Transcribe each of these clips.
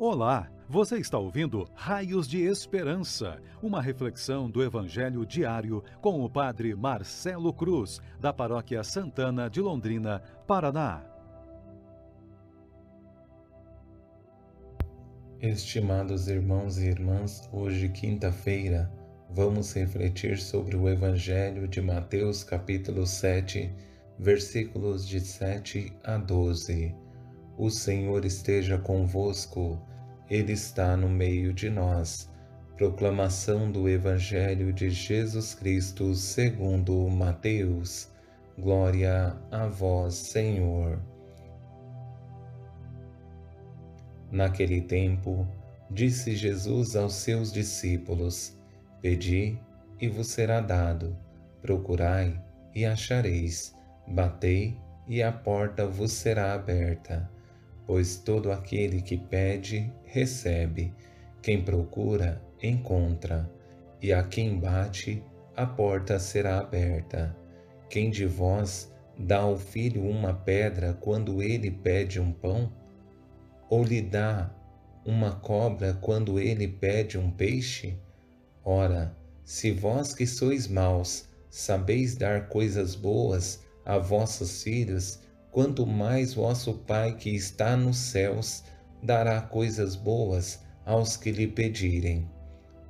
Olá, você está ouvindo Raios de Esperança, uma reflexão do Evangelho diário com o Padre Marcelo Cruz, da Paróquia Santana de Londrina, Paraná. Estimados irmãos e irmãs, hoje, quinta-feira, vamos refletir sobre o Evangelho de Mateus, capítulo 7, versículos de 7 a 12. O Senhor esteja convosco, Ele está no meio de nós. Proclamação do Evangelho de Jesus Cristo segundo Mateus. Glória a vós, Senhor. Naquele tempo, disse Jesus aos seus discípulos: Pedi e vos será dado, procurai e achareis, batei e a porta vos será aberta pois todo aquele que pede, recebe, quem procura, encontra, e a quem bate, a porta será aberta. Quem de vós dá ao filho uma pedra quando ele pede um pão? Ou lhe dá uma cobra quando ele pede um peixe? Ora, se vós que sois maus sabeis dar coisas boas a vossos filhos, quanto mais vosso Pai que está nos céus dará coisas boas aos que lhe pedirem.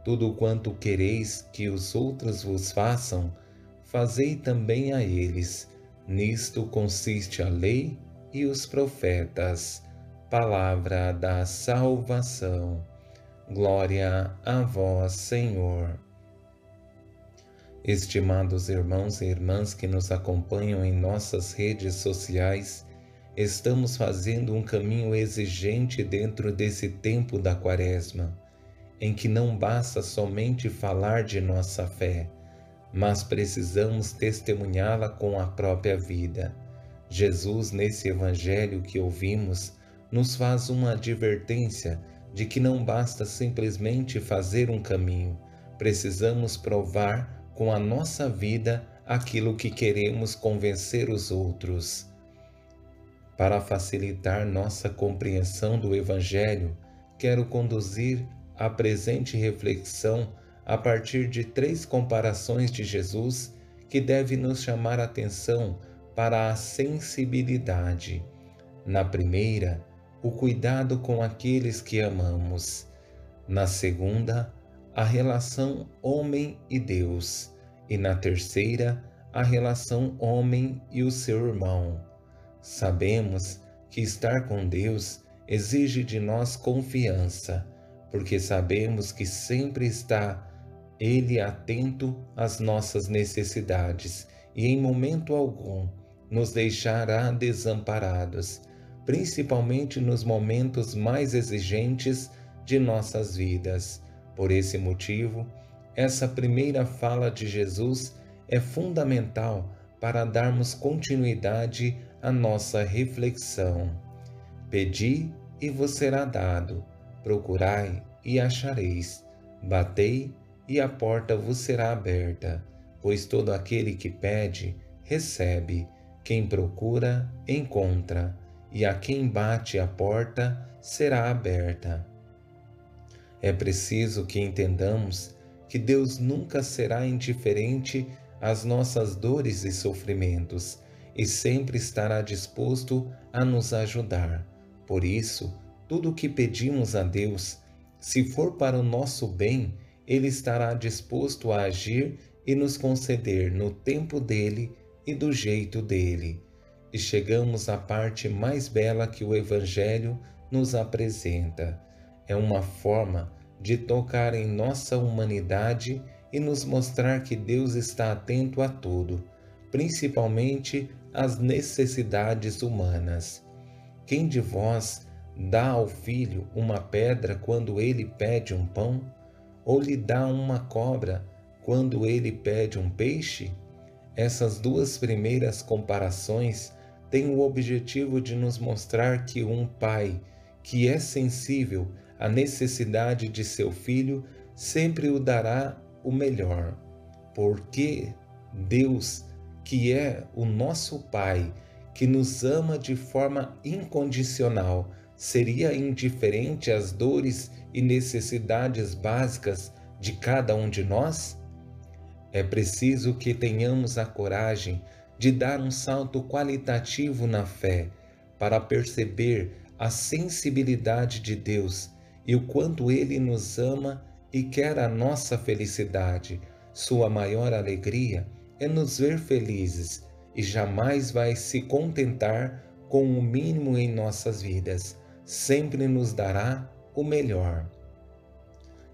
Tudo quanto quereis que os outros vos façam, fazei também a eles. Nisto consiste a lei e os profetas. Palavra da salvação. Glória a vós, Senhor. Estimados irmãos e irmãs que nos acompanham em nossas redes sociais, estamos fazendo um caminho exigente dentro desse tempo da Quaresma, em que não basta somente falar de nossa fé, mas precisamos testemunhá-la com a própria vida. Jesus, nesse evangelho que ouvimos, nos faz uma advertência de que não basta simplesmente fazer um caminho, precisamos provar com a nossa vida aquilo que queremos convencer os outros. Para facilitar nossa compreensão do Evangelho, quero conduzir a presente reflexão a partir de três comparações de Jesus que devem nos chamar a atenção para a sensibilidade. Na primeira, o cuidado com aqueles que amamos. Na segunda, a relação homem e Deus, e na terceira, a relação homem e o seu irmão. Sabemos que estar com Deus exige de nós confiança, porque sabemos que sempre está Ele atento às nossas necessidades e em momento algum nos deixará desamparados, principalmente nos momentos mais exigentes de nossas vidas por esse motivo, essa primeira fala de Jesus é fundamental para darmos continuidade à nossa reflexão. Pedi e vos será dado, procurai e achareis, batei e a porta vos será aberta, pois todo aquele que pede, recebe, quem procura, encontra, e a quem bate a porta será aberta. É preciso que entendamos que Deus nunca será indiferente às nossas dores e sofrimentos e sempre estará disposto a nos ajudar. Por isso, tudo o que pedimos a Deus, se for para o nosso bem, Ele estará disposto a agir e nos conceder no tempo dele e do jeito dele. E chegamos à parte mais bela que o Evangelho nos apresenta é uma forma de tocar em nossa humanidade e nos mostrar que Deus está atento a tudo, principalmente às necessidades humanas. Quem de vós dá ao filho uma pedra quando ele pede um pão? Ou lhe dá uma cobra quando ele pede um peixe? Essas duas primeiras comparações têm o objetivo de nos mostrar que um pai que é sensível à necessidade de seu filho sempre o dará o melhor, porque Deus, que é o nosso Pai, que nos ama de forma incondicional, seria indiferente às dores e necessidades básicas de cada um de nós? É preciso que tenhamos a coragem de dar um salto qualitativo na fé para perceber a sensibilidade de Deus e o quanto Ele nos ama e quer a nossa felicidade. Sua maior alegria é nos ver felizes e jamais vai se contentar com o mínimo em nossas vidas sempre nos dará o melhor.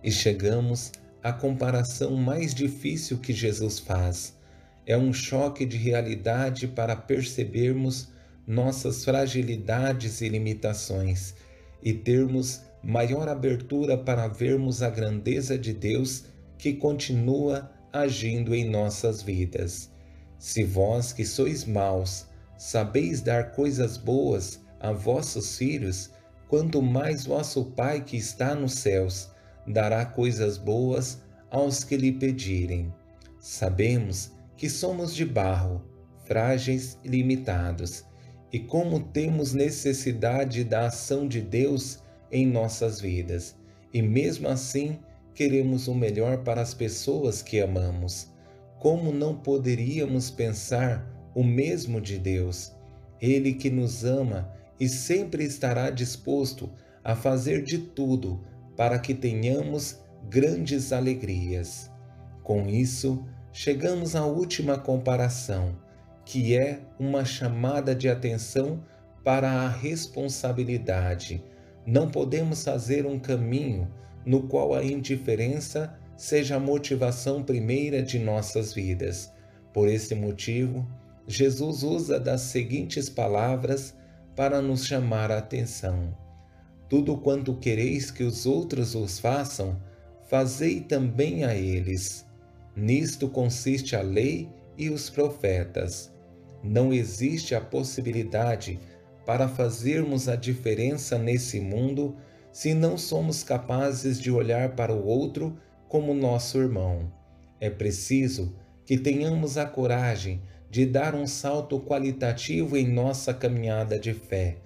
E chegamos à comparação mais difícil que Jesus faz. É um choque de realidade para percebermos nossas fragilidades e limitações e termos maior abertura para vermos a grandeza de Deus que continua agindo em nossas vidas. Se vós que sois maus, sabeis dar coisas boas a vossos filhos, quanto mais vosso Pai que está nos céus dará coisas boas aos que lhe pedirem. Sabemos que somos de barro, frágeis e limitados, e como temos necessidade da ação de Deus em nossas vidas, e mesmo assim queremos o melhor para as pessoas que amamos. Como não poderíamos pensar o mesmo de Deus? Ele que nos ama e sempre estará disposto a fazer de tudo para que tenhamos grandes alegrias. Com isso, chegamos à última comparação, que é uma chamada de atenção para a responsabilidade. Não podemos fazer um caminho no qual a indiferença seja a motivação primeira de nossas vidas. Por esse motivo, Jesus usa das seguintes palavras para nos chamar a atenção. Tudo quanto quereis que os outros os façam, fazei também a eles. Nisto consiste a lei e os profetas. Não existe a possibilidade para fazermos a diferença nesse mundo se não somos capazes de olhar para o outro como nosso irmão. É preciso que tenhamos a coragem de dar um salto qualitativo em nossa caminhada de fé,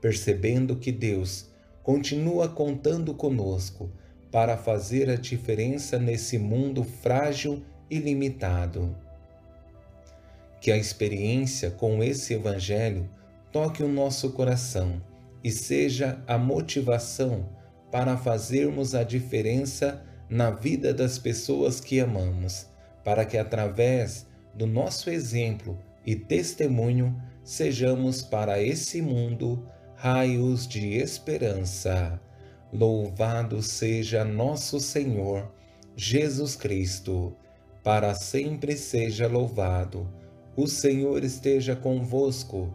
percebendo que Deus continua contando conosco para fazer a diferença nesse mundo frágil e limitado. Que a experiência com esse Evangelho toque o nosso coração e seja a motivação para fazermos a diferença na vida das pessoas que amamos, para que através do nosso exemplo e testemunho, sejamos para esse mundo raios de esperança. Louvado seja nosso Senhor Jesus Cristo, para sempre seja louvado. O Senhor esteja convosco,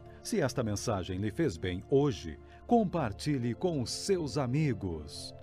Se esta mensagem lhe fez bem hoje, compartilhe com os seus amigos.